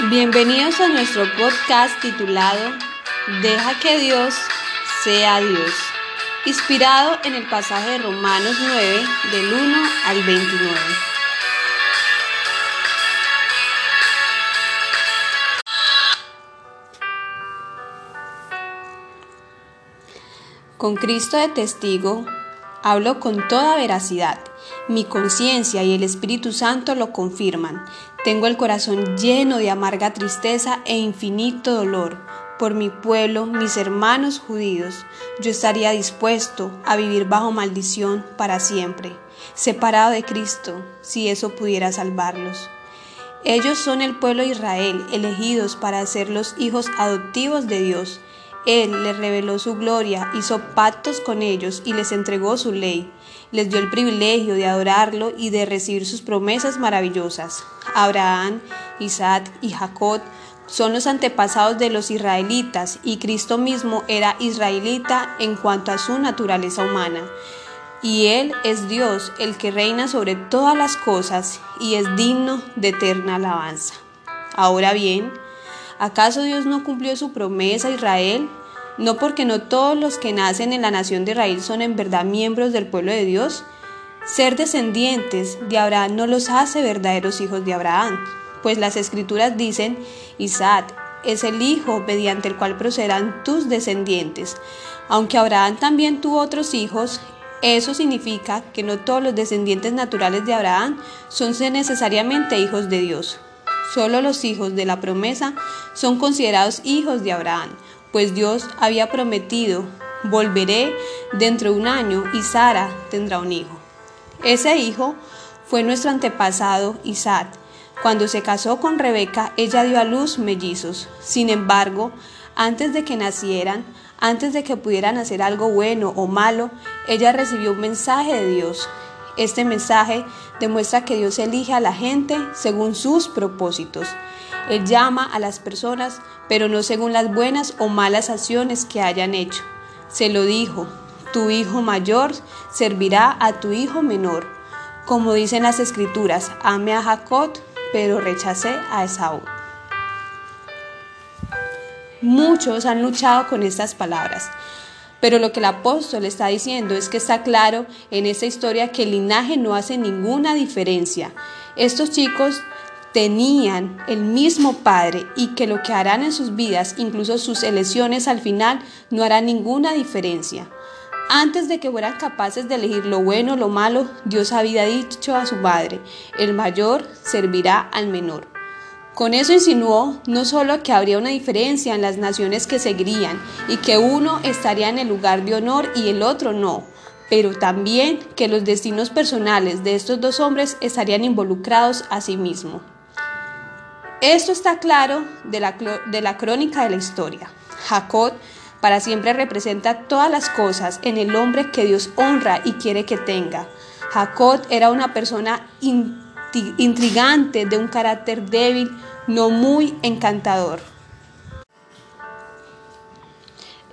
Bienvenidos a nuestro podcast titulado Deja que Dios sea Dios, inspirado en el pasaje de Romanos 9 del 1 al 29. Con Cristo de testigo, hablo con toda veracidad. Mi conciencia y el Espíritu Santo lo confirman. Tengo el corazón lleno de amarga tristeza e infinito dolor por mi pueblo, mis hermanos judíos. Yo estaría dispuesto a vivir bajo maldición para siempre, separado de Cristo, si eso pudiera salvarlos. Ellos son el pueblo de Israel, elegidos para ser los hijos adoptivos de Dios. Él les reveló su gloria, hizo pactos con ellos y les entregó su ley. Les dio el privilegio de adorarlo y de recibir sus promesas maravillosas. Abraham, Isaac y Jacob son los antepasados de los israelitas y Cristo mismo era israelita en cuanto a su naturaleza humana. Y Él es Dios, el que reina sobre todas las cosas y es digno de eterna alabanza. Ahora bien, ¿Acaso Dios no cumplió su promesa a Israel? No porque no todos los que nacen en la nación de Israel son en verdad miembros del pueblo de Dios. Ser descendientes de Abraham no los hace verdaderos hijos de Abraham, pues las escrituras dicen, Isaac es el hijo mediante el cual procederán tus descendientes. Aunque Abraham también tuvo otros hijos, eso significa que no todos los descendientes naturales de Abraham son necesariamente hijos de Dios. Solo los hijos de la promesa son considerados hijos de Abraham, pues Dios había prometido, volveré dentro de un año y Sara tendrá un hijo. Ese hijo fue nuestro antepasado Isaac. Cuando se casó con Rebeca, ella dio a luz mellizos. Sin embargo, antes de que nacieran, antes de que pudieran hacer algo bueno o malo, ella recibió un mensaje de Dios este mensaje demuestra que Dios elige a la gente según sus propósitos. Él llama a las personas, pero no según las buenas o malas acciones que hayan hecho. Se lo dijo, tu hijo mayor servirá a tu hijo menor. Como dicen las escrituras, ame a Jacob, pero rechacé a Esaú. Muchos han luchado con estas palabras, pero lo que el apóstol está diciendo es que está claro en esta historia que el linaje no hace ninguna diferencia. Estos chicos tenían el mismo Padre y que lo que harán en sus vidas, incluso sus elecciones al final, no hará ninguna diferencia. Antes de que fueran capaces de elegir lo bueno o lo malo, Dios había dicho a su Padre, el mayor servirá al menor. Con eso insinuó no solo que habría una diferencia en las naciones que seguirían y que uno estaría en el lugar de honor y el otro no, pero también que los destinos personales de estos dos hombres estarían involucrados a sí mismo. Esto está claro de la, de la crónica de la historia. Jacob para siempre representa todas las cosas en el hombre que Dios honra y quiere que tenga. Jacob era una persona intrigante, de un carácter débil, no muy encantador.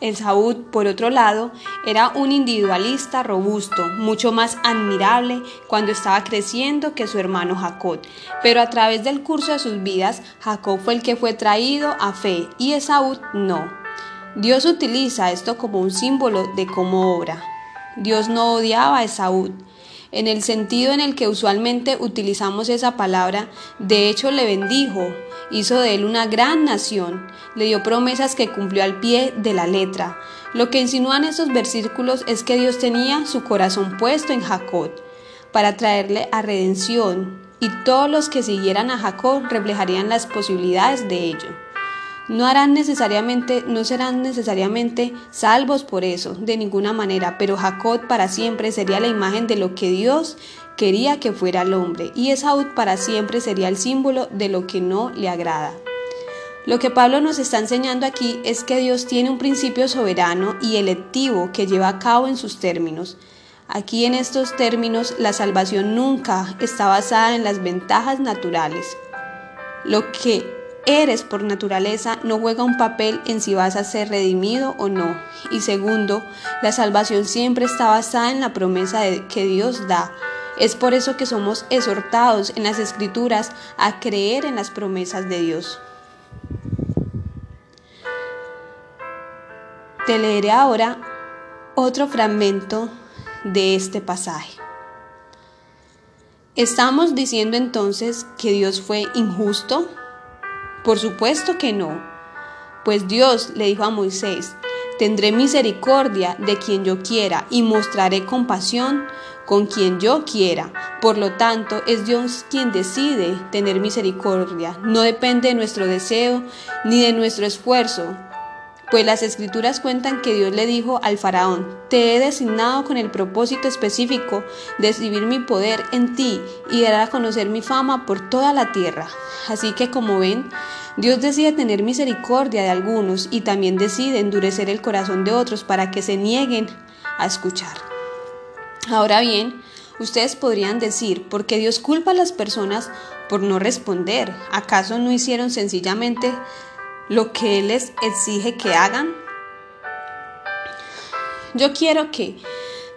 Esaú, por otro lado, era un individualista robusto, mucho más admirable cuando estaba creciendo que su hermano Jacob. Pero a través del curso de sus vidas, Jacob fue el que fue traído a fe y Esaú no. Dios utiliza esto como un símbolo de cómo obra. Dios no odiaba a Esaú, en el sentido en el que usualmente utilizamos esa palabra, de hecho le bendijo, hizo de él una gran nación, le dio promesas que cumplió al pie de la letra. Lo que insinúan esos versículos es que Dios tenía su corazón puesto en Jacob para traerle a redención, y todos los que siguieran a Jacob reflejarían las posibilidades de ello no serán necesariamente salvos por eso, de ninguna manera, pero Jacob para siempre sería la imagen de lo que Dios quería que fuera el hombre, y Esaú para siempre sería el símbolo de lo que no le agrada. Lo que Pablo nos está enseñando aquí es que Dios tiene un principio soberano y electivo que lleva a cabo en sus términos. Aquí en estos términos la salvación nunca está basada en las ventajas naturales. Lo que eres por naturaleza no juega un papel en si vas a ser redimido o no. Y segundo, la salvación siempre está basada en la promesa que Dios da. Es por eso que somos exhortados en las escrituras a creer en las promesas de Dios. Te leeré ahora otro fragmento de este pasaje. Estamos diciendo entonces que Dios fue injusto por supuesto que no. Pues Dios le dijo a Moisés, tendré misericordia de quien yo quiera y mostraré compasión con quien yo quiera. Por lo tanto, es Dios quien decide tener misericordia. No depende de nuestro deseo ni de nuestro esfuerzo, pues las escrituras cuentan que Dios le dijo al faraón, te he designado con el propósito específico de exhibir mi poder en ti y dar a conocer mi fama por toda la tierra. Así que como ven, Dios decide tener misericordia de algunos y también decide endurecer el corazón de otros para que se nieguen a escuchar. Ahora bien, ustedes podrían decir, ¿por qué Dios culpa a las personas por no responder? ¿Acaso no hicieron sencillamente lo que Él les exige que hagan? Yo quiero que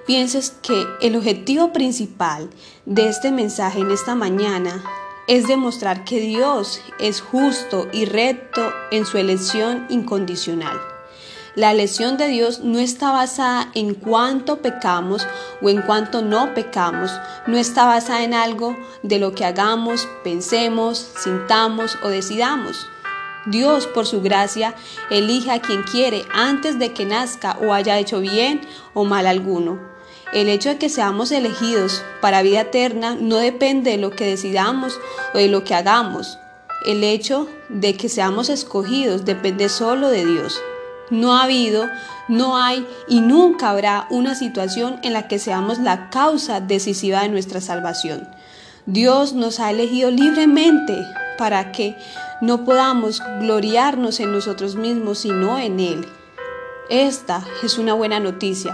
pienses que el objetivo principal de este mensaje en esta mañana es demostrar que Dios es justo y recto en su elección incondicional. La elección de Dios no está basada en cuánto pecamos o en cuánto no pecamos, no está basada en algo de lo que hagamos, pensemos, sintamos o decidamos. Dios, por su gracia, elige a quien quiere antes de que nazca o haya hecho bien o mal alguno. El hecho de que seamos elegidos para vida eterna no depende de lo que decidamos o de lo que hagamos. El hecho de que seamos escogidos depende solo de Dios. No ha habido, no hay y nunca habrá una situación en la que seamos la causa decisiva de nuestra salvación. Dios nos ha elegido libremente para que no podamos gloriarnos en nosotros mismos, sino en Él. Esta es una buena noticia,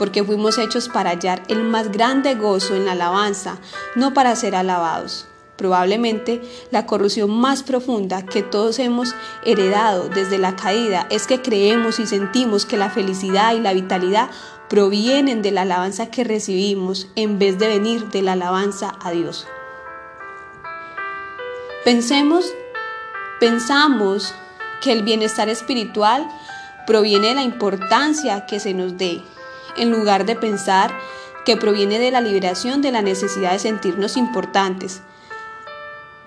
porque fuimos hechos para hallar el más grande gozo en la alabanza, no para ser alabados. Probablemente la corrupción más profunda que todos hemos heredado desde la caída es que creemos y sentimos que la felicidad y la vitalidad provienen de la alabanza que recibimos en vez de venir de la alabanza a Dios. Pensemos Pensamos que el bienestar espiritual proviene de la importancia que se nos dé, en lugar de pensar que proviene de la liberación de la necesidad de sentirnos importantes,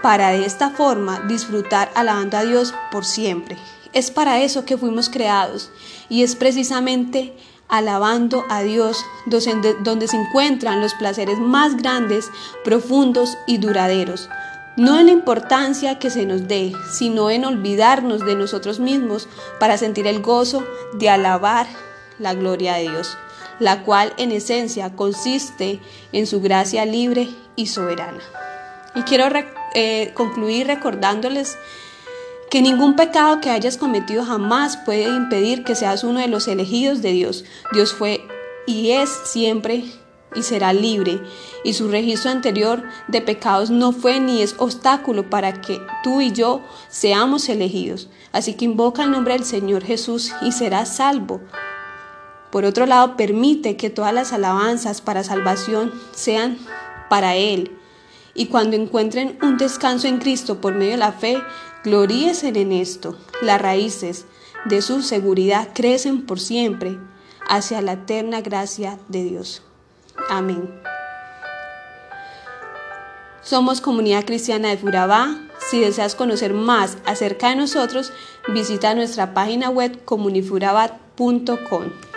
para de esta forma disfrutar alabando a Dios por siempre. Es para eso que fuimos creados y es precisamente alabando a Dios donde se encuentran los placeres más grandes, profundos y duraderos. No en la importancia que se nos dé, sino en olvidarnos de nosotros mismos para sentir el gozo de alabar la gloria de Dios, la cual en esencia consiste en su gracia libre y soberana. Y quiero eh, concluir recordándoles que ningún pecado que hayas cometido jamás puede impedir que seas uno de los elegidos de Dios. Dios fue y es siempre y será libre, y su registro anterior de pecados no fue ni es obstáculo para que tú y yo seamos elegidos. Así que invoca el nombre del Señor Jesús y serás salvo. Por otro lado, permite que todas las alabanzas para salvación sean para Él. Y cuando encuentren un descanso en Cristo por medio de la fe, gloríesen en esto. Las raíces de su seguridad crecen por siempre hacia la eterna gracia de Dios. Amén. Somos Comunidad Cristiana de Furabá. Si deseas conocer más acerca de nosotros, visita nuestra página web comunifurabat.com.